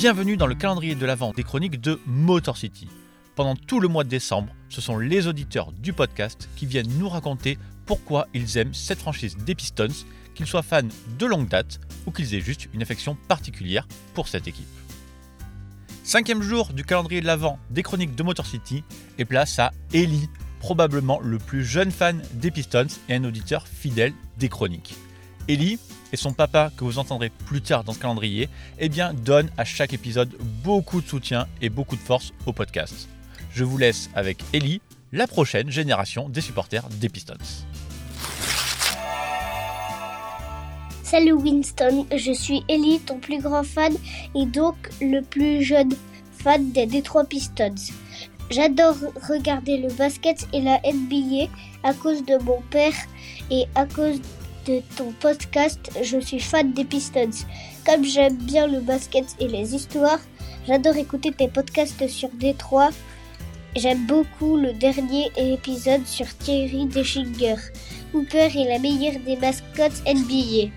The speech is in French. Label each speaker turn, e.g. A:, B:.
A: Bienvenue dans le calendrier de l'Avent des chroniques de Motor City. Pendant tout le mois de décembre, ce sont les auditeurs du podcast qui viennent nous raconter pourquoi ils aiment cette franchise des Pistons, qu'ils soient fans de longue date ou qu'ils aient juste une affection particulière pour cette équipe. Cinquième jour du calendrier de l'Avent des chroniques de Motor City et place à Ellie, probablement le plus jeune fan des Pistons et un auditeur fidèle des chroniques. Ellie et son papa, que vous entendrez plus tard dans ce calendrier, eh bien, donnent à chaque épisode beaucoup de soutien et beaucoup de force au podcast. Je vous laisse avec Ellie, la prochaine génération des supporters des Pistons.
B: Salut Winston, je suis Ellie, ton plus grand fan et donc le plus jeune fan des Detroit Pistons. J'adore regarder le basket et la NBA à cause de mon père et à cause de ton podcast. Je suis fan des Pistons. Comme j'aime bien le basket et les histoires, j'adore écouter tes podcasts sur Détroit. J'aime beaucoup le dernier épisode sur Thierry Deschinger. Hooper est la meilleure des mascottes NBA.